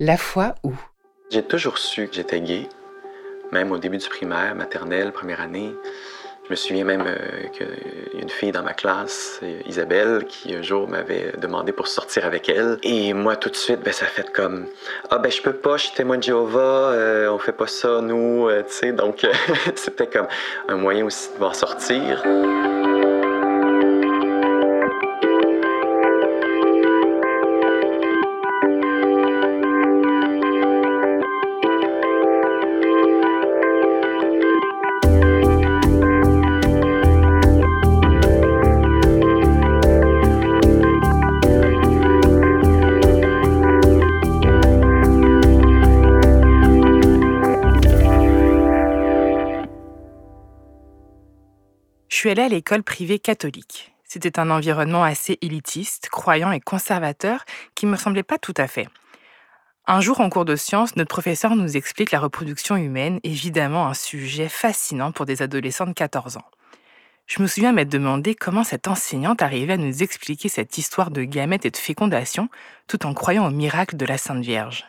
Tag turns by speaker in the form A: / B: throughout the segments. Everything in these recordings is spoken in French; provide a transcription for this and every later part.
A: La foi où?
B: J'ai toujours su que j'étais gay, même au début du primaire, maternelle, première année. Je me souviens même euh, qu'il y a une fille dans ma classe, euh, Isabelle, qui un jour m'avait demandé pour sortir avec elle. Et moi, tout de suite, ben, ça fait comme Ah, ben, je peux pas, je suis témoin de Jéhovah, euh, on fait pas ça, nous, tu sais. Donc, c'était comme un moyen aussi de m'en sortir.
A: Suis allée à l'école privée catholique. C'était un environnement assez élitiste, croyant et conservateur qui me semblait pas tout à fait. Un jour en cours de sciences, notre professeur nous explique la reproduction humaine, évidemment un sujet fascinant pour des adolescents de 14 ans. Je me souviens m'être demandé comment cette enseignante arrivait à nous expliquer cette histoire de gamètes et de fécondation tout en croyant au miracle de la Sainte Vierge.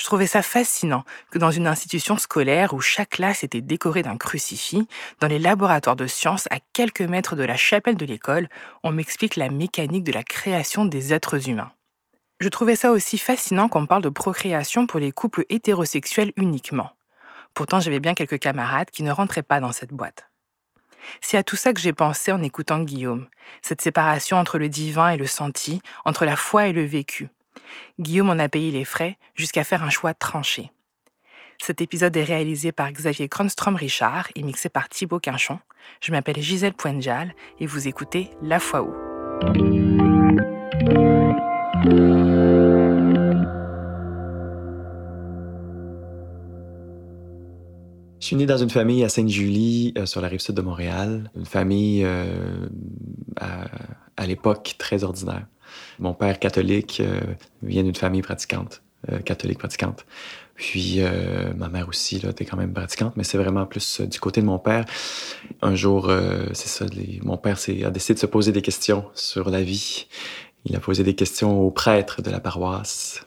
A: Je trouvais ça fascinant que dans une institution scolaire où chaque classe était décorée d'un crucifix, dans les laboratoires de sciences à quelques mètres de la chapelle de l'école, on m'explique la mécanique de la création des êtres humains. Je trouvais ça aussi fascinant qu'on parle de procréation pour les couples hétérosexuels uniquement. Pourtant, j'avais bien quelques camarades qui ne rentraient pas dans cette boîte. C'est à tout ça que j'ai pensé en écoutant Guillaume, cette séparation entre le divin et le senti, entre la foi et le vécu. Guillaume en a payé les frais jusqu'à faire un choix tranché. Cet épisode est réalisé par Xavier Kronstrom-Richard et mixé par Thibaut Quinchon. Je m'appelle Gisèle Poinjal et vous écoutez La Foi où.
B: Je suis né dans une famille à Sainte-Julie, euh, sur la rive sud de Montréal. Une famille euh, à l'époque très ordinaire. Mon père catholique euh, vient d'une famille pratiquante, euh, catholique pratiquante. Puis euh, ma mère aussi, là, était quand même pratiquante, mais c'est vraiment plus du côté de mon père. Un jour, c'est ça, mon père a décidé de se poser des questions sur la vie. Il a posé des questions au prêtre de la paroisse.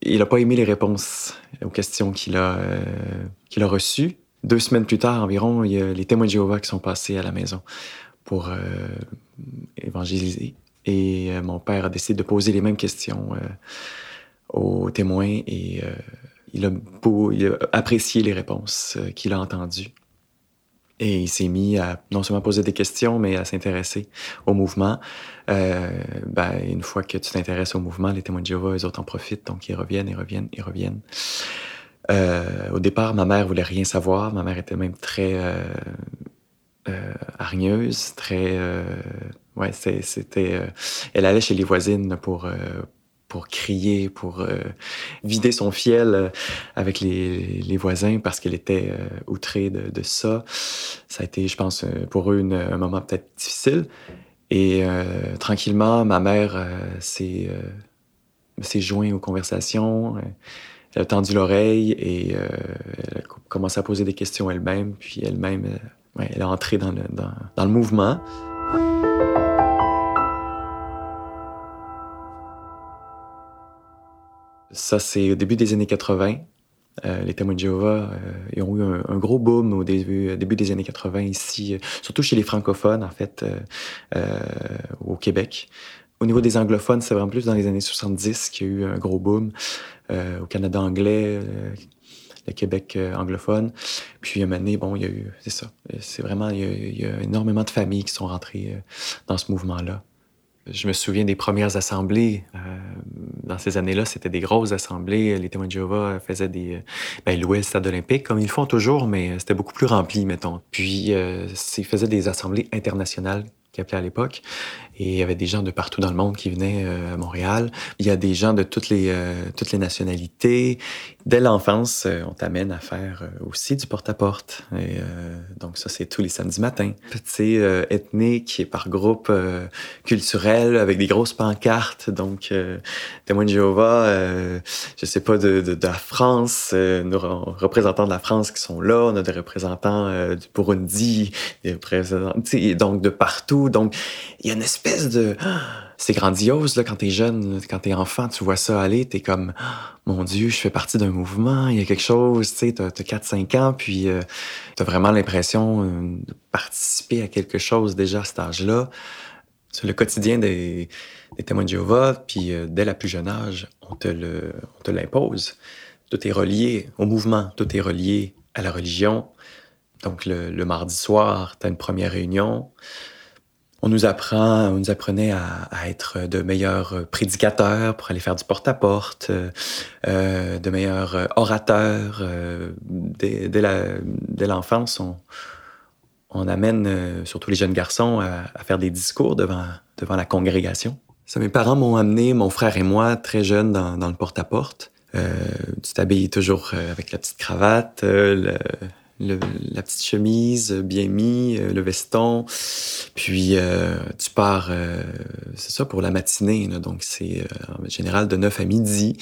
B: Il n'a pas aimé les réponses aux questions qu'il a, qu'il a reçues. Deux semaines plus tard environ, il y a les témoins de Jéhovah qui sont passés à la maison pour évangéliser. Et euh, mon père a décidé de poser les mêmes questions euh, aux témoins et euh, il a, apprécié les réponses qu'il a entendues. Et il s'est mis à non seulement poser des questions, mais à s'intéresser au mouvement. ben, une fois que tu t'intéresses au mouvement, les témoins de Jéhovah, eux autres en profitent, donc ils reviennent, ils reviennent, ils reviennent. au départ, ma mère voulait rien savoir. Ma mère était même très hargneuse, très ouais, c'était. Euh, elle allait chez les voisines pour euh, pour crier, pour euh, vider son fiel avec les, les, voisins parce qu'elle était outrée de, ça. Ça a été, je pense, pour eux un moment peut-être difficile. Et tranquillement, ma mère s'est jointe aux conversations. Elle a tendu l'oreille et elle a commencé à poser des questions elle-même. Puis elle-même, ouais, elle est entrée dans le, dans le mouvement. Ça, c'est au début des années 80. Euh, les témoins de Jéhovah euh, ont eu un, gros boom au début, début, des années 80 ici, euh, surtout chez les francophones, en fait, au Québec. Au niveau des anglophones, c'est vraiment plus dans les années 70 qu'il y a eu un gros boom. au Canada anglais, le Québec anglophone. Puis, un moment bon, il y a eu, c'est ça, c'est vraiment, il y, a, énormément de familles qui sont rentrées dans ce mouvement-là. Je me souviens des premières assemblées. Euh, dans ces années-là, c'était des grosses assemblées. Les témoins de Jéhovah faisaient des. Ben, louaient le stade olympique, comme ils le font toujours, mais c'était beaucoup plus rempli, mettons. Puis, euh, ils faisaient des assemblées internationales qui appelait à l'époque. Et il y avait des gens de partout dans le monde qui venaient euh, à Montréal. Il y a des gens de toutes les, euh, toutes les nationalités. Dès l'enfance, euh, on t'amène à faire aussi du porte-à-porte. Donc ça, c'est tous les samedis matins. Petit ethnique et par groupe culturel avec des grosses pancartes. Donc, témoins de Jéhovah, je sais pas, de, de, de la France, nos représentants de la France qui sont là. On a des représentants du Burundi, des représentants, donc de partout. Donc, il y a une espèce de... c'est grandiose là, quand t'es jeune, quand t'es enfant, tu vois ça aller, t'es comme mon Dieu, je fais partie d'un mouvement, il y a quelque chose, tu sais, t'as, 4-5 ans, puis euh, t'as vraiment l'impression euh, de participer à quelque chose déjà à cet âge-là. C'est le quotidien des, témoins de Jéhovah, puis euh, dès la plus jeune âge, on te, le, on te l'impose. Tout est relié au mouvement, tout est relié à la religion. Donc le, le mardi soir, t'as une première réunion on nous apprend, on nous apprenait à, être de meilleurs prédicateurs pour aller faire du porte-à-porte, euh, euh, de meilleurs orateurs. Euh, dès, dès l'enfance, on, on, amène surtout les jeunes garçons à, faire des discours devant, devant la congrégation. Ça, mes parents m'ont amené, mon frère et moi, très jeunes, dans, dans le porte-à-porte. tu t'habilles toujours avec la petite cravate, le, la petite chemise bien mis, euh, le veston. Puis euh, tu pars, euh, c'est ça, pour la matinée. donc c'est en général de 9 à midi.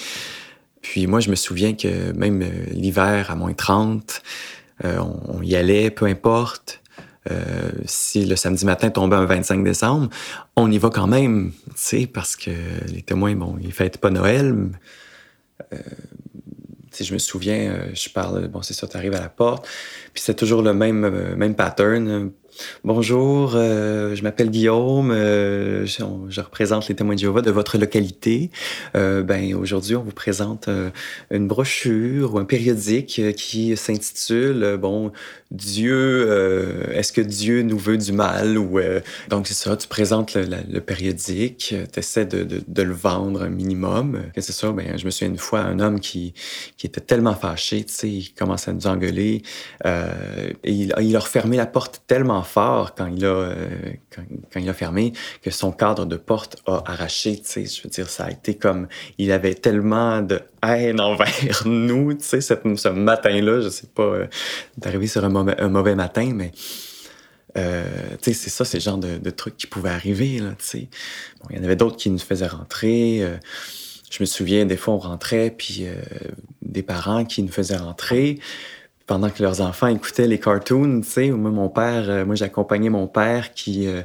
B: Puis moi, je me souviens que même l'hiver à moins 30, on, y allait, peu importe. si le samedi matin tombait un 25 décembre, on y va quand même, tu sais, parce que les témoins, bon, ils fêtent pas Noël. Si je me souviens, euh, je parle, bon, c'est ça, tu arrives à la porte, puis c'est toujours le même, euh, même pattern. Bonjour, euh, je m'appelle Guillaume, euh, je, représente les témoins de Jéhovah de votre localité. Euh, ben aujourd'hui, on vous présente euh, une brochure ou un périodique qui s'intitule bon Dieu, est-ce que Dieu nous veut du mal ou donc c'est ça, tu présentes le, périodique, tu essaies de, le vendre un minimum. C'est ça, ben je me souviens une fois un homme qui qui était tellement fâché, tu sais, il commence à nous engueuler et il, il a refermé la porte tellement fort quand il a, euh, quand, il a fermé que son cadre de porte a arraché. Je veux dire, ça a été comme il avait tellement de haine envers nous. Tu sais, ce matin-là, je sais pas, euh, d'arriver sur un mauvais, matin, mais. Euh, c'est ça, c'est le genre de, de trucs qui pouvaient arriver, sais. Bon, il y en avait d'autres qui nous faisaient rentrer. Euh, je me souviens, des fois, on rentrait, puis des parents qui nous faisaient rentrer pendant que leurs enfants écoutaient les cartoons, tu sais, moi, mon père, euh, moi, j'accompagnais mon père qui euh,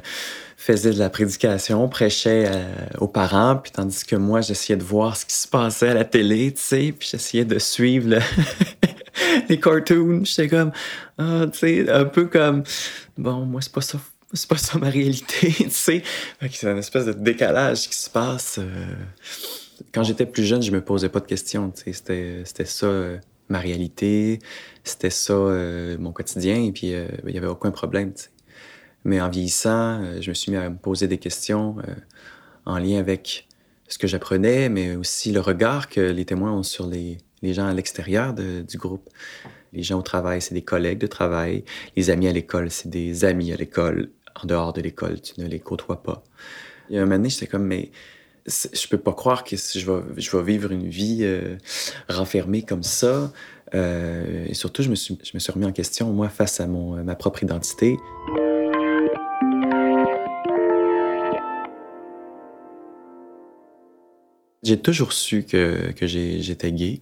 B: faisait de la prédication, prêchait euh, aux parents, puis tandis que moi, j'essayais de voir ce qui se passait à la télé, tu sais, puis j'essayais de suivre les cartoons. J'étais comme, ah, tu sais, un peu comme, bon, moi, c'est pas ça, c'est pas ça ma réalité, tu sais. C'est une espèce de décalage qui se passe. Quand j'étais plus jeune, je me posais pas de questions, tu sais, c'était, c'était ça ma réalité, c'était ça euh, mon quotidien, et puis euh, il n'y avait aucun problème. Mais en vieillissant, euh, je me suis mis à me poser des questions en lien avec ce que j'apprenais, mais aussi le regard que les témoins ont sur les, les gens à l'extérieur du groupe. Les gens au travail, c'est des collègues de travail. Les amis à l'école, c'est des amis à l'école. En dehors de l'école, tu ne les côtoies pas. Il y a un moment donné, j'étais comme, mais je peux pas croire que je vais, je vais vivre une vie euh, renfermée comme ça. Euh, et surtout, je me, suis, je me suis remis en question, moi, face à mon, ma propre identité. J'ai toujours su que, que j'étais gay,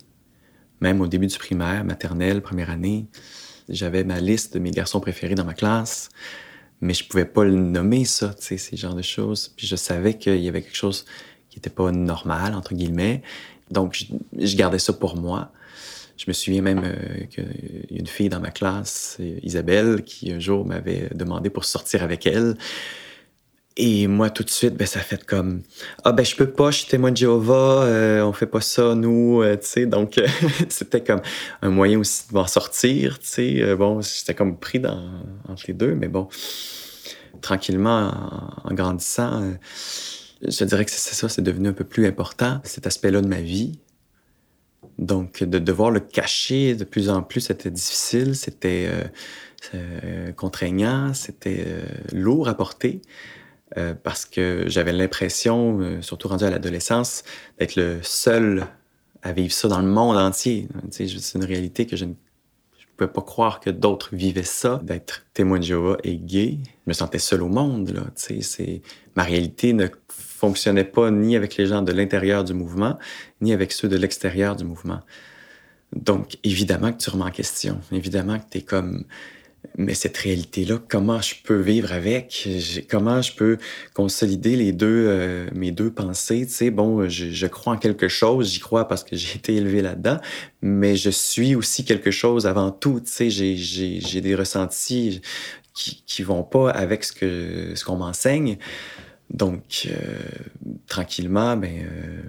B: même au début du primaire, maternelle, première année. J'avais ma liste de mes garçons préférés dans ma classe, mais je pouvais pas le nommer, ça, tu sais, ces genres de choses. Puis je savais qu'il y avait quelque chose qui était pas normal, entre guillemets. Donc, je, gardais ça pour moi. Je me souviens même euh, qu'il y a une fille dans ma classe, Isabelle, qui un jour m'avait demandé pour sortir avec elle. Et moi, tout de suite, ben, ça fait comme Ah, ben, je peux pas, je suis témoin de Jéhovah, euh, on fait pas ça, nous, euh, tu sais. Donc, c'était comme un moyen aussi de m'en sortir, tu sais. bon, j'étais comme pris dans, entre les deux, mais bon, tranquillement, en, en grandissant, je dirais que c'est ça, c'est devenu un peu plus important, cet aspect-là de ma vie. Donc, de devoir le cacher de plus en plus, c'était difficile, c'était euh, euh, contraignant, c'était euh, lourd à porter, parce que j'avais l'impression, surtout rendu à l'adolescence, d'être le seul à vivre ça dans le monde entier. C'est une réalité que je ne pouvais pas croire que d'autres vivaient ça, d'être témoin de Jéhovah et gay. Je me sentais seul au monde, là. C'est, ma réalité ne fonctionnait pas ni avec les gens de l'intérieur du mouvement, ni avec ceux de l'extérieur du mouvement. Donc, évidemment que tu remets en question. Évidemment que tu es comme, Mais cette réalité-là, comment je peux vivre avec? Comment je peux consolider les deux, euh, mes deux pensées? Tu sais, bon, je, crois en quelque chose, j'y crois parce que j'ai été élevé là-dedans, mais je suis aussi quelque chose avant tout. Tu sais, j'ai des ressentis qui, qui vont pas avec ce que ce qu'on m'enseigne. Donc, euh, tranquillement, ben, euh,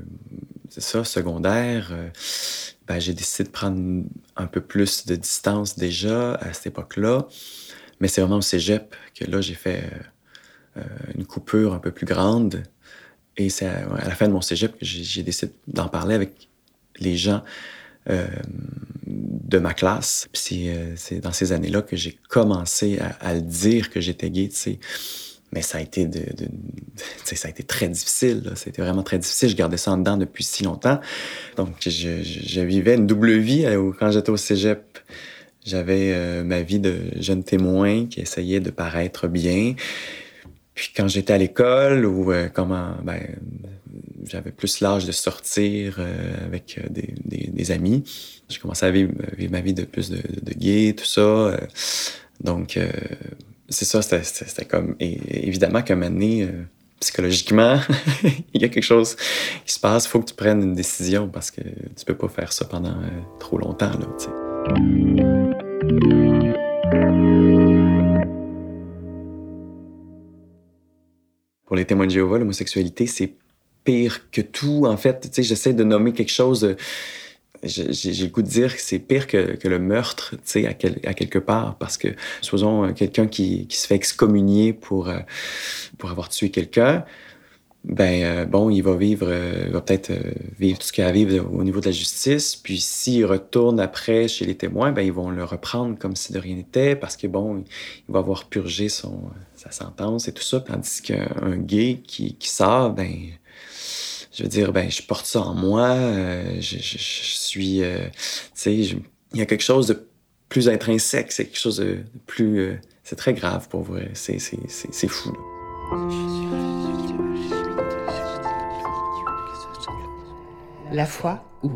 B: c'est ça, secondaire, ben, j'ai décidé de prendre un peu plus de distance déjà à cette époque-là. Mais c'est vraiment au cégep que là, j'ai fait une coupure un peu plus grande. Et c'est à, la fin de mon cégep que j'ai décidé d'en parler avec les gens de ma classe. c'est dans ces années-là que j'ai commencé à, à, le dire que j'étais gay, tu sais mais ça a été de, ça a été très difficile. C'était vraiment très difficile. Je gardais ça en dedans depuis si longtemps. Donc, je, vivais une double vie. Euh, quand j'étais au cégep, j'avais euh, ma vie de jeune témoin qui essayait de paraître bien. Puis quand j'étais à l'école, ou euh, comment, ben, j'avais plus l'âge de sortir avec des, amis. J'ai commencé à vivre, ma vie de plus de, de gay, tout ça. donc, c'est ça, c'était comme. Évidemment moment donné, euh, psychologiquement, il y a quelque chose qui se passe. Il faut que tu prennes une décision parce que tu peux pas faire ça pendant euh, trop longtemps. Là, Pour les témoins de Jéhovah, l'homosexualité, c'est pire que tout. En fait, j'essaie de nommer quelque chose j'ai le goût de dire que c'est pire que, que, le meurtre, tu sais, à, à, quelque part, parce que, supposons, euh, quelqu'un qui, qui, se fait excommunier pour, euh, pour avoir tué quelqu'un, ben euh, bon, il va vivre, il va peut-être vivre tout ce qu'il a à vivre au niveau de la justice, puis s'il retourne après chez les témoins, ben ils vont le reprendre comme si de rien n'était, parce que bon, il va avoir purgé son, sa sentence et tout ça, tandis qu'un gay qui, qui sort, ben je veux dire, ben, je porte ça en moi, euh, je, je, suis, euh, tu sais, il y a quelque chose de plus intrinsèque, c'est quelque chose de plus, euh, c'est très grave pour vrai, c'est, c'est, c'est, fou.
A: La foi où?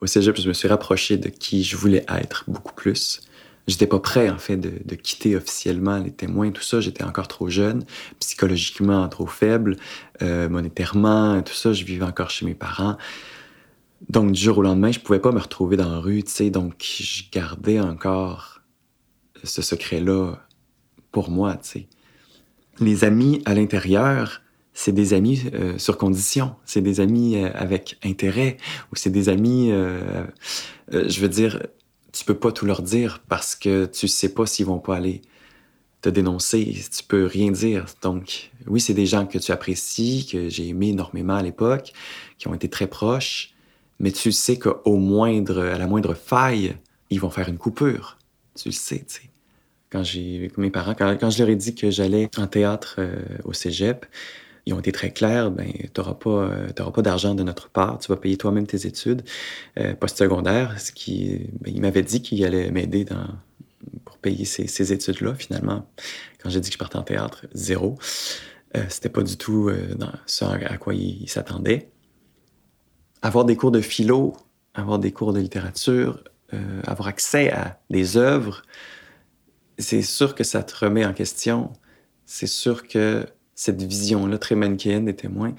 B: Au cégep, je me suis rapproché de qui je voulais être beaucoup plus. J'étais pas prêt, en fait, de, quitter officiellement les témoins, tout ça. J'étais encore trop jeune, psychologiquement trop faible, euh, monétairement, tout ça. Je vivais encore chez mes parents. Donc, du jour au lendemain, je pouvais pas me retrouver dans la rue, tu sais. Donc, je gardais encore ce secret-là pour moi, tu sais. Les amis à l'intérieur, c'est des amis euh, sur condition, c'est des amis euh, avec intérêt, ou c'est des amis, je veux dire, tu peux pas tout leur dire parce que tu sais pas s'ils vont pas aller te dénoncer. Tu peux rien dire. Donc, oui, c'est des gens que tu apprécies, que j'ai aimé énormément à l'époque, qui ont été très proches, mais tu sais qu'au moindre, à la moindre faille, ils vont faire une coupure. Tu le sais, tu sais. Quand j'ai, mes parents, quand, je leur ai dit que j'allais en théâtre euh, au cégep, ils ont été très clairs, ben, tu n'auras pas, euh, pas d'argent de notre part, tu vas payer toi-même tes études euh, postsecondaires. Ce qui, ben, il m'avait dit qu'il allait m'aider dans, pour payer ces, ces études-là. Finalement, quand j'ai dit que je partais en théâtre, zéro. Euh, C'était pas du tout euh, ce à quoi il, s'attendait. Avoir des cours de philo, avoir des cours de littérature, euh, avoir accès à des œuvres, c'est sûr que ça te remet en question. C'est sûr que cette vision-là très manichéenne des témoins,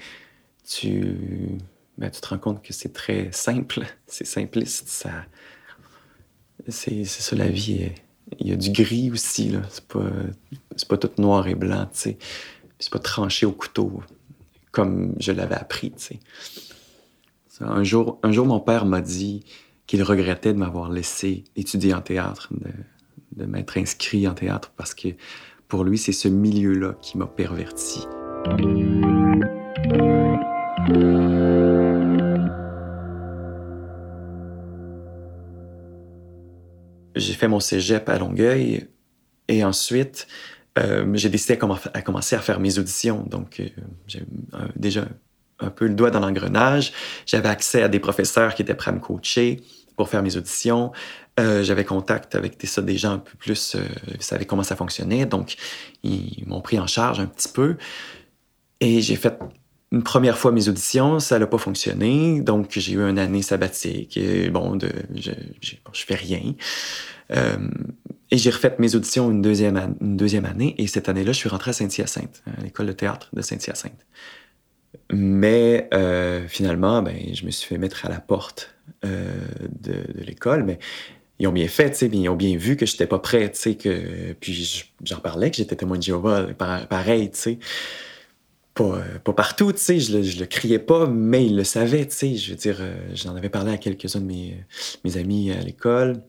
B: tu, ben, tu te rends compte que c'est très simple, c'est simpliste. Ça, c'est, ça la vie. Il y a du gris aussi, là. C'est pas, c'est pas tout noir et blanc, tu sais. C'est pas tranché au couteau, comme je l'avais appris, tu sais. Un jour, un jour, mon père m'a dit qu'il regrettait de m'avoir laissé étudier en théâtre, de m'être inscrit en théâtre, parce que pour lui, c'est ce milieu-là qui m'a perverti. J'ai fait mon cégep à Longueuil et ensuite, euh, j'ai décidé à, commencer à faire mes auditions. Donc, euh, j'ai déjà un peu le doigt dans l'engrenage. J'avais accès à des professeurs qui étaient prêts à me coacher pour faire mes auditions. Euh, j'avais contact avec des, gens un peu plus, euh, ils savaient comment ça fonctionnait, donc ils m'ont pris en charge un petit peu. Et j'ai fait une première fois mes auditions, ça n'a pas fonctionné, donc j'ai eu une année sabbatique. Et bon, je, je, fais rien. Euh, et j'ai refait mes auditions une deuxième, une deuxième année, et cette année-là, je suis rentré à Saint-Hyacinthe, à l'école de théâtre de Saint-Hyacinthe. Mais euh, finalement, ben, je me suis fait mettre à la porte euh, de, l'école, mais ils ont bien fait, tu sais, ils ont bien vu que j'étais pas prêt, tu sais, que puis j'en parlais que j'étais témoin de Jéhovah, pareil, tu sais. Pas, pas, partout, tu sais, je je le criais pas, mais ils le savaient, tu sais. Je veux dire, euh, j'en avais parlé à quelques-uns de mes, amis à l'école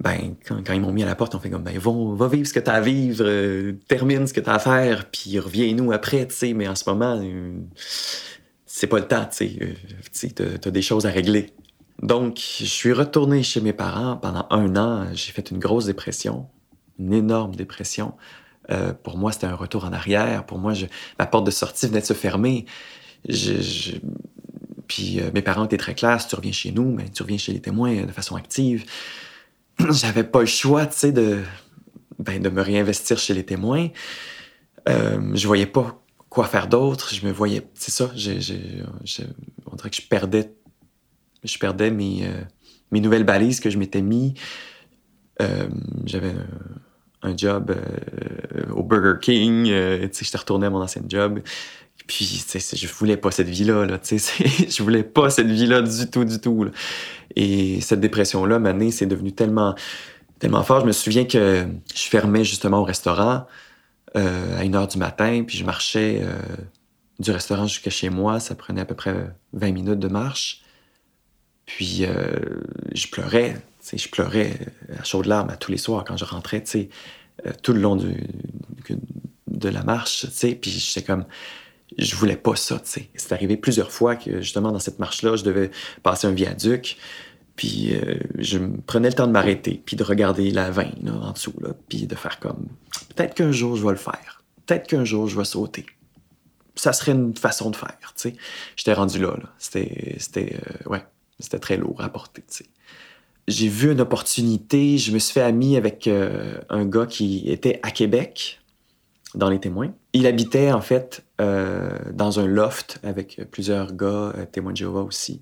B: ben, quand, ils m'ont mis à la porte, on fait comme, ben, va, va vivre ce que tu as à vivre, euh, termine ce que tu as à faire, puis reviens-nous après, tu sais. Mais en ce moment, euh, c'est pas le temps, tu sais. Tu as, des choses à régler. Donc, je suis retourné chez mes parents pendant un an. J'ai fait une grosse dépression, une énorme dépression. Euh, pour moi, c'était un retour en arrière. Pour moi, ma porte de sortie venait de se fermer. Puis mes parents étaient très clairs. Tu reviens chez nous, ben, tu reviens chez les témoins de façon active. j'avais pas le choix, tu sais, de, ben, de me réinvestir chez les témoins. Euh, je voyais pas quoi faire d'autre. Je me voyais, c'est ça, on dirait que je perdais, je perdais mes, euh, mes nouvelles balises que je m'étais mis. Euh, j'avais un, job euh, au Burger King, j'étais retourné à mon ancien job. Puis, je voulais pas cette vie-là, là, je voulais pas cette vie-là du tout, du tout. Et cette dépression-là, année, c'est devenu tellement, tellement fort. Je me souviens que je fermais justement au restaurant à 1 heure du matin, puis je marchais du restaurant jusqu'à chez moi. Ça prenait à peu près 20 minutes de marche. Puis euh, je pleurais, je pleurais à chaudes larmes à tous les soirs quand je rentrais, euh, tout le long de la marche, puis j'étais comme je voulais pas ça. C'est arrivé plusieurs fois que, justement, dans cette marche-là, je devais passer un viaduc, puis euh, je prenais le temps de m'arrêter, puis de regarder la veine là, en dessous, là, puis de faire comme, peut-être qu'un jour, je vais le faire. Peut-être qu'un jour, je vais sauter. Ça serait une façon de faire. J'étais rendu là, là. C'était, c'était, euh, ouais, c'était très lourd à porter, tu sais. J'ai vu une opportunité, je me suis fait ami avec euh, un gars qui était à Québec, dans les témoins. Il habitait en fait euh, dans un loft avec plusieurs gars, euh, témoins de Jéhovah aussi,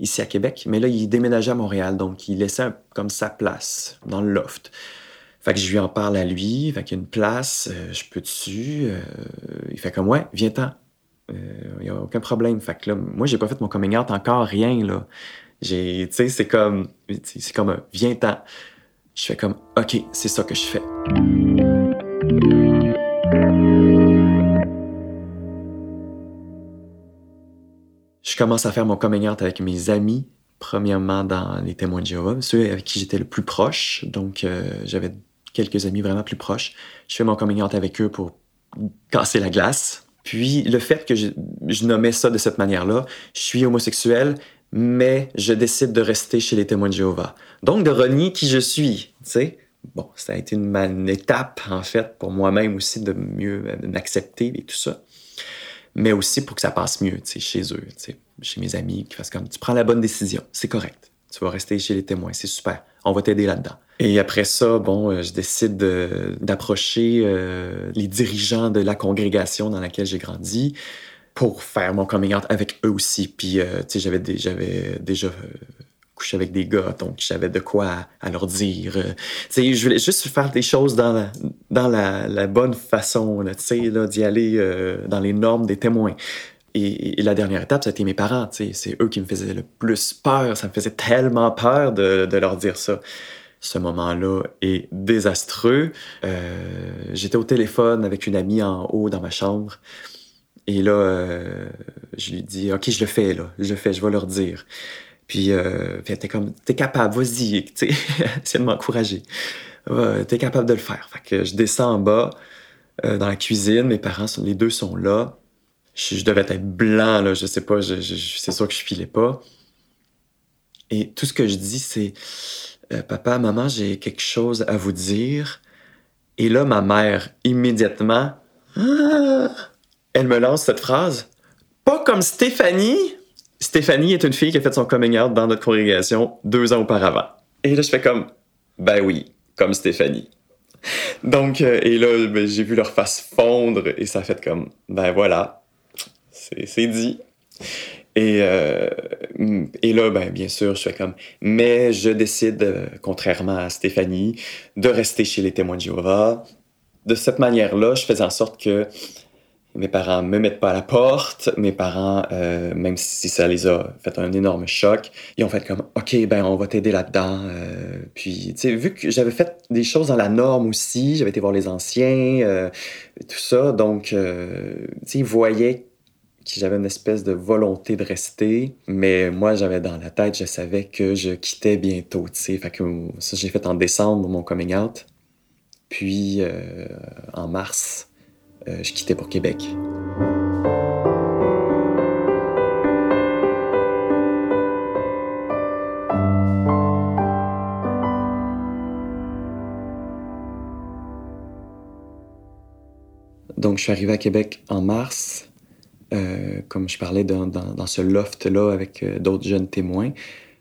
B: ici à Québec. Mais là, il déménageait à Montréal, donc il laissait comme sa place dans le loft. Fait que je lui en parle à lui, fait qu'il y a une place, je peux dessus. Il fait comme ouais, viens-t'en. Il euh, n'y a aucun problème. Fait que là, moi, j'ai pas fait mon coming out encore, rien, là. J'ai, tu sais, c'est comme, c'est comme un viens-t'en. Je fais comme, OK, c'est ça que je fais. je commence à faire mon coming out avec mes amis, premièrement dans les témoins de Jéhovah, ceux avec qui j'étais le plus proche. Donc, euh, j'avais quelques amis vraiment plus proches. Je fais mon coming out avec eux pour casser la glace. Puis, le fait que je, je nommais ça de cette manière-là, je suis homosexuel, mais je décide de rester chez les témoins de Jéhovah. Donc, de renier qui je suis, tu sais. Bon, ça a été une, une étape, en fait, pour moi-même aussi de mieux m'accepter et tout ça mais aussi pour que ça passe mieux chez eux, chez mes amis, qui fassent comme tu prends la bonne décision, c'est correct. Tu vas rester chez les témoins, c'est super. On va t'aider là-dedans. Et après ça, bon, euh, je décide d'approcher euh, les dirigeants de la congrégation dans laquelle j'ai grandi pour faire mon coming out avec eux aussi. Puis, euh, tu sais, j'avais déjà coucher avec des gars, donc j'avais de quoi à, leur dire. Euh, sais, je voulais juste faire des choses dans la, bonne façon, d'y aller dans les normes des témoins. Et, la dernière étape, été mes parents. C'est eux qui me faisaient le plus peur. Ça me faisait tellement peur de leur dire ça. Ce moment-là est désastreux. Euh, J'étais au téléphone avec une amie en haut dans ma chambre. Et là, euh, je lui dis, OK, je le fais, là. Je le fais, je vais leur dire. Puis, euh, t'es comme, t'es capable, vas-y, tu sais, de m'encourager. t'es capable de le faire. Fait que je descends en bas, euh, dans la cuisine, mes parents, les deux sont là. Je, devais être blanc, là, je sais pas, je, c'est sûr que je filais pas. Et tout ce que je dis, c'est, euh, papa, maman, j'ai quelque chose à vous dire. Et là, ma mère, immédiatement, elle me lance cette phrase. Pas comme Stéphanie. Stéphanie est une fille qui a fait son coming out dans notre congrégation deux ans auparavant. Et là, je fais comme, ben oui, comme Stéphanie. Donc, euh, et là, ben, j'ai vu leur face fondre et ça a fait comme, ben voilà, c'est dit. Et, euh, et là, ben, bien sûr, je fais comme. Mais je décide, euh, contrairement à Stéphanie, de rester chez les témoins de Jéhovah. De cette manière-là, je faisais en sorte que mes parents me mettent pas à la porte. Mes parents, euh, même si ça les a fait un énorme choc, ils ont fait comme OK, ben on va t'aider là-dedans. Puis, tu sais, vu que j'avais fait des choses dans la norme aussi, j'avais été voir les anciens, tout ça, donc, tu sais, ils voyaient j'avais une espèce de volonté de rester, mais moi, j'avais dans la tête, je savais que je quittais bientôt, tu sais. Fait que ça, j'ai fait en décembre mon coming out. Puis, euh, en mars, euh, je quittais pour Québec. Donc, je suis arrivé à Québec en mars, euh, comme je parlais dans, ce loft-là avec euh, d'autres jeunes témoins.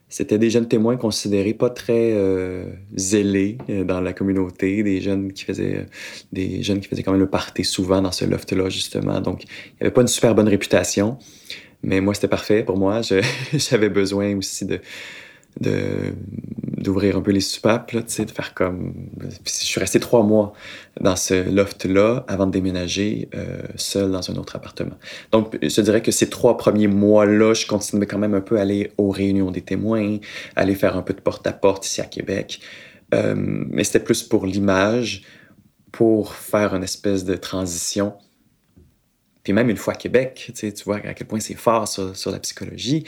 B: C'était des jeunes témoins considérés pas très euh, zélés euh, dans la communauté, des jeunes qui faisaient des jeunes qui faisaient quand même le party souvent dans ce loft-là justement. Donc, il n'y avait pas une super bonne réputation, mais moi c'était parfait pour moi. J'avais besoin aussi de d'ouvrir un peu les soupapes, là, de faire comme... Je suis resté trois mois dans ce loft-là avant de déménager euh, seul dans un autre appartement. Donc, je dirais que ces trois premiers mois-là, je continuais quand même un peu à aller aux réunions des témoins, aller faire un peu de porte-à-porte ici à Québec. Euh, mais c'était plus pour l'image, pour faire une espèce de transition. Puis même une fois à Québec, tu, vois à quel point c'est fort sur, la psychologie.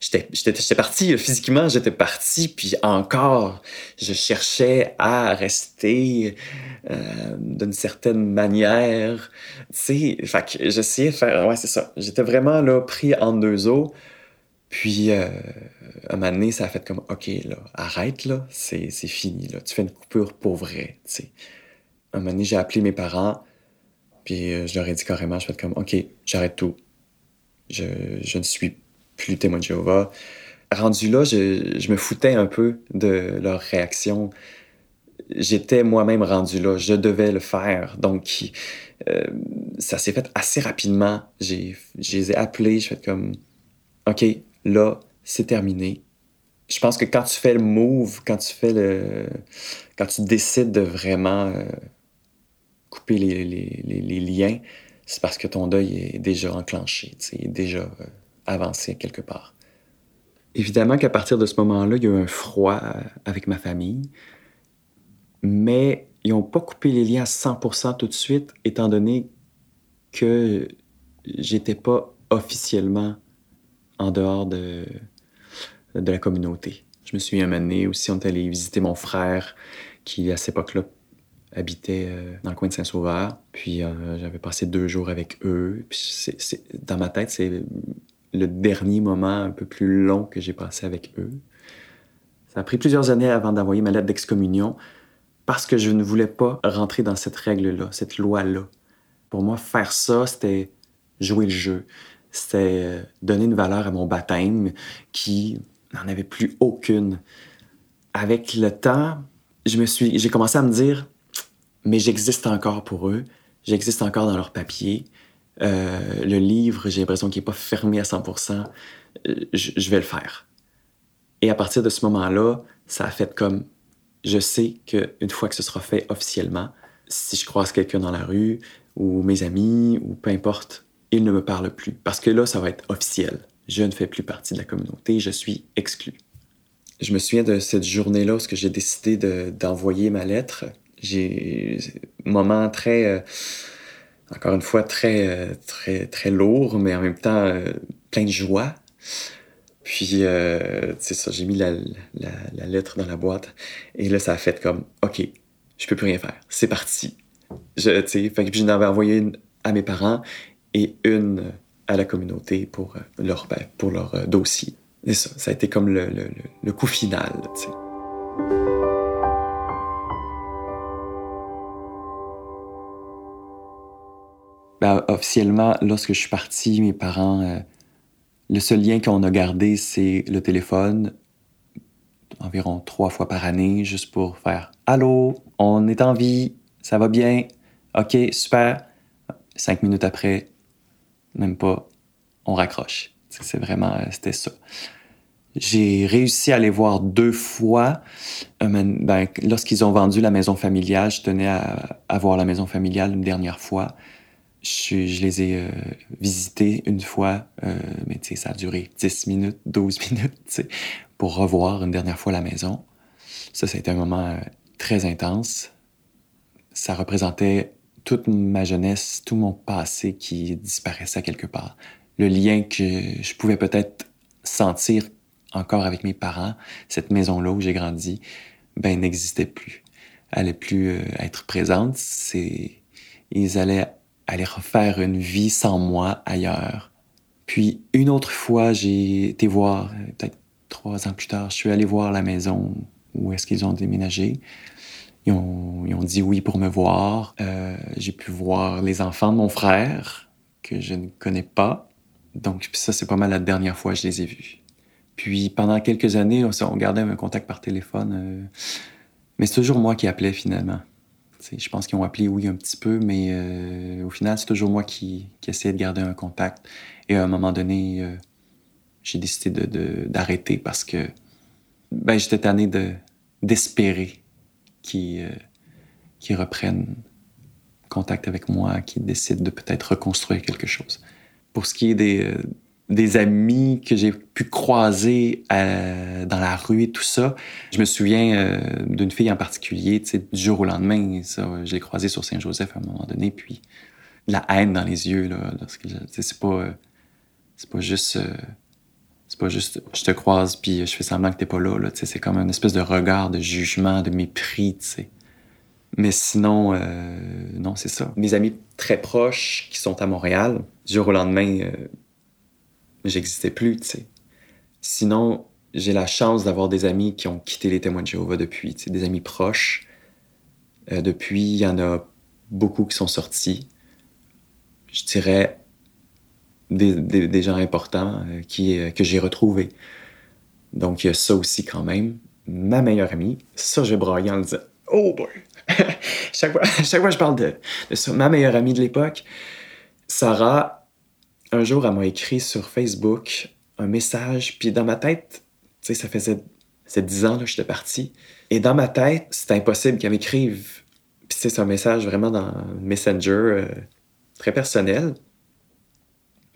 B: J'étais parti, physiquement, j'étais parti, puis encore, je cherchais à rester euh, d'une certaine manière. Tu sais, j'essayais de faire. Ouais, c'est ça. J'étais vraiment là, pris en deux eaux. Puis, euh, à un moment donné, ça a fait comme, OK, là, arrête, là, c'est fini, là. Tu fais une coupure pour vrai, tu sais. Un moment donné, j'ai appelé mes parents, puis euh, je leur ai dit carrément, je fais comme, OK, j'arrête tout. Je, ne suis plus témoin de Jéhovah. Rendu là, je, je me foutais un peu de leur réaction. J'étais moi-même rendu là, je devais le faire. Donc, euh, ça s'est fait assez rapidement. J'ai, je les ai appelés, je fais comme, OK, là, c'est terminé. Je pense que quand tu fais le move, quand tu fais le. quand tu décides de vraiment euh, couper les, liens, c'est parce que ton deuil est déjà enclenché, est déjà euh, avancé quelque part. Évidemment qu'à partir de ce moment-là, il y a eu un froid euh, avec ma famille, mais ils n'ont pas coupé les liens à 100% tout de suite, étant donné que j'étais pas officiellement en dehors de, de la communauté. Je me suis amené aussi, on est allé visiter mon frère qui, à cette époque-là, habitait euh, dans le coin de Saint-Sauveur. Puis euh, j'avais passé deux jours avec eux. Puis dans ma tête, c'est le dernier moment un peu plus long que j'ai passé avec eux. Ça a pris plusieurs années avant d'envoyer ma lettre d'excommunion parce que je ne voulais pas rentrer dans cette règle-là, cette loi-là. Pour moi, faire ça, c'était jouer le jeu. C'était euh, donner une valeur à mon baptême qui n'en avait plus aucune. Avec le temps, j'ai commencé à me dire, mais j'existe encore pour eux, j'existe encore dans leurs papiers. Euh, le livre, j'ai l'impression qu'il n'est pas fermé à 100%. Euh, je, vais le faire. Et à partir de ce moment-là, ça a fait comme, je sais qu'une fois que ce sera fait officiellement, si je croise quelqu'un dans la rue, ou mes amis, ou peu importe, ils ne me parlent plus. Parce que là, ça va être officiel. Je ne fais plus partie de la communauté, je suis exclu. Je me souviens de cette journée-là où j'ai décidé de- d'envoyer ma lettre. J'ai moment très, euh, encore une fois, très, euh, très, très lourd, mais en même temps euh, plein de joie. Puis, c'est ça, j'ai mis la, la, lettre dans la boîte. Et là, ça a fait comme, OK, je peux plus rien faire. C'est parti. Je, tu fait que j'en avais envoyé une à mes parents et une à la communauté pour leur, ben, pour leur dossier. Et ça, ça a été comme le, le- le coup final, tu sais. Ben, officiellement, lorsque je suis parti, mes parents, euh, le seul lien qu'on a gardé, c'est le téléphone, environ trois fois par année, juste pour faire Allô, on est en vie, ça va bien, ok, super. Cinq minutes après, même pas, on raccroche. C'est vraiment, c'était ça. J'ai réussi à les voir deux fois. Euh, ben, lorsqu'ils ont vendu la maison familiale, je tenais à, voir la maison familiale une dernière fois. Je, les ai euh, visités une fois, euh, mais ça a duré 10 minutes, 12 minutes, pour revoir une dernière fois la maison. Ça, ça a été un moment très intense. Ça représentait toute ma jeunesse, tout mon passé qui disparaissait quelque part. Le lien que je pouvais peut-être sentir encore avec mes parents, cette maison-là où j'ai grandi, ben, n'existait plus. Elle allait plus euh, être présente. Ils allaient aller refaire une vie sans moi ailleurs. Puis une autre fois, j'ai été voir, peut-être trois ans plus tard, je suis allé voir la maison où est-ce qu'ils ont déménagé. Ils ont, ils ont, dit oui pour me voir. Euh, j'ai pu voir les enfants de mon frère, que je ne connais pas. Donc, ça, c'est pas mal la dernière fois que je les ai vus. Puis pendant quelques années, on, gardait un contact par téléphone. Euh, mais c'est toujours moi qui appelais finalement. Je pense qu'ils ont appelé, oui, un petit peu, mais euh, au final, c'est toujours moi qui, qui, essayais de garder un contact. Et à un moment donné, euh, j'ai décidé d'arrêter parce que ben, j'étais tanné d'espérer qu'ils reprennent contact avec moi, qu'ils décident de peut-être reconstruire quelque chose. Pour ce qui est des, des amis que j'ai pu croiser euh, dans la rue et tout ça. Je me souviens euh, d'une fille en particulier, tu sais, du jour au lendemain, ça, je l'ai croisée sur Saint-Joseph à un moment donné, puis la haine dans les yeux, là, lorsque c'est pas, c'est pas juste, euh, c'est pas juste, je te croise puis je fais semblant que t'es pas là, là c'est comme une espèce de regard de jugement, de mépris, tu sais. Mais sinon, non, c'est ça. Mes amis très proches qui sont à Montréal, du jour au lendemain, j'existais plus, tu sais. Sinon, j'ai la chance d'avoir des amis qui ont quitté les témoins de Jéhovah depuis, tu sais, des amis proches. Euh, depuis, il y en a beaucoup qui sont sortis. Je dirais des, des, gens importants euh, qui, euh, que j'ai retrouvés. Donc, il y a ça aussi quand même. Ma meilleure amie, ça, j'ai braillé en disant Oh boy! chaque, fois, chaque fois je parle de, de ça, ma meilleure amie de l'époque, Sarah, un jour, elle m'a écrit sur Facebook un message, puis dans ma tête, tu sais, ça faisait, dix ans que j'étais parti, et dans ma tête, c'était impossible qu'elle m'écrive. Puis c'est un message vraiment dans Messenger, euh, très personnel.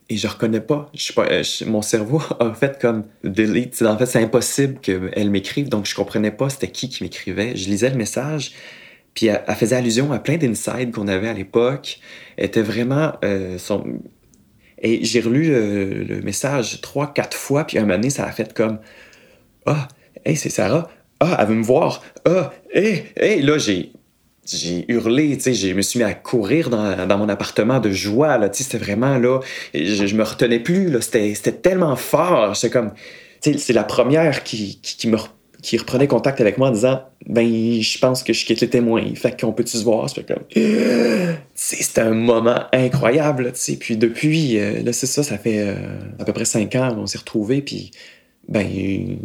B: Et je reconnais pas. Je, pas euh, mon cerveau a fait comme delete. En fait, c'est impossible qu'elle m'écrive, donc je comprenais pas c'était qui qui m'écrivait. Je lisais le message, puis elle, faisait allusion à plein d'insides qu'on avait à l'époque. Était vraiment... Euh, son, et j'ai relu le, message trois, quatre fois, puis un moment donné, ça a fait comme Ah, hey, c'est Sarah. Ah, elle veut me voir. Ah, hey, hey, là, j'ai. J'ai hurlé, je me suis mis à courir dans, dans mon appartement de joie, là, tu c'était vraiment, là, je, je, me retenais plus, là, c'était tellement fort, c'est comme, tu sais, c'est la première qui, qui, qui me qui reprenait contact avec moi en disant ben je pense que je quitte les témoins fait qu'on peut-tu se voir? C'était un moment incroyable tu sais. Puis depuis euh, là c'est ça ça fait euh, à peu près cinq ans on s'est retrouvés puis ben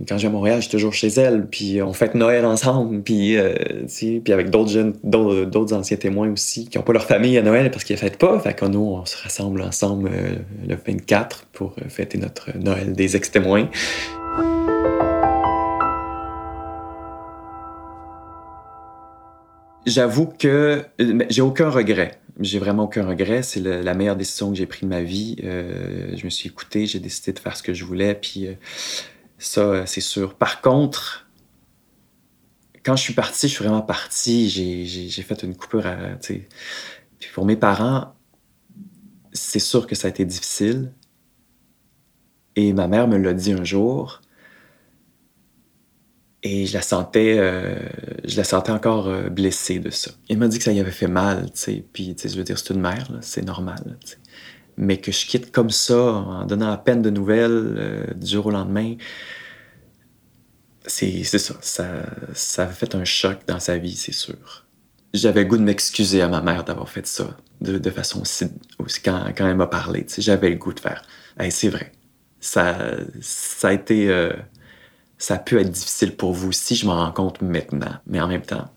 B: quand je vais à Montréal je suis toujours chez elle puis on fête Noël ensemble puis euh, puis avec d'autres jeunes d'autres anciens témoins aussi qui n'ont pas leur famille à Noël parce qu'ils ne fêtent pas. Fait que nous on se rassemble ensemble le 24 pour fêter notre Noël des ex-témoins J'avoue que j'ai aucun regret. J'ai vraiment aucun regret. C'est la meilleure décision que j'ai prise de ma vie. Euh, je me suis écouté, j'ai décidé de faire ce que je voulais, puis euh, ça, c'est sûr. Par contre, quand je suis parti, je suis vraiment parti. J'ai fait une coupure à. Puis pour mes parents, c'est sûr que ça a été difficile. Et ma mère me l'a dit un jour. Et je la sentais, euh, je la sentais encore euh, blessée de ça. Elle m'a dit que ça y avait fait mal, tu sais. Puis, tu sais, je veux dire, c'est une mère, c'est normal, tu. Mais que je quitte comme ça, en donnant à peine de nouvelles, euh, du jour au lendemain, c'est ça. Ça, ça a fait un choc dans sa vie, c'est sûr. J'avais goût de m'excuser à ma mère d'avoir fait ça de, de façon aussi, aussi quand, quand, elle m'a parlé. Tu sais, j'avais le goût de faire. Hey, c'est vrai. Ça, ça a été ça peut être difficile pour vous si je m'en rends compte maintenant. Mais en même temps,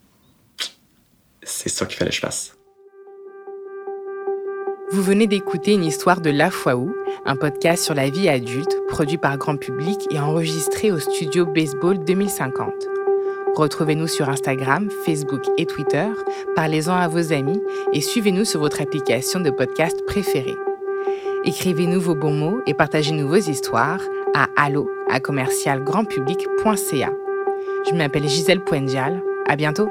B: c'est ça qu'il fallait que je fasse.
A: Vous venez d'écouter une histoire de La Foi Où, un podcast sur la vie adulte, produit par grand public et enregistré au studio Baseball 2050. Retrouvez-nous sur Instagram, Facebook et Twitter, parlez-en à vos amis et suivez-nous sur votre application de podcast préférée. Écrivez-nous vos bons mots et partagez-nous vos histoires à allo à commercialgrandpublic.ca. Je m'appelle Gisèle Poendial. À bientôt!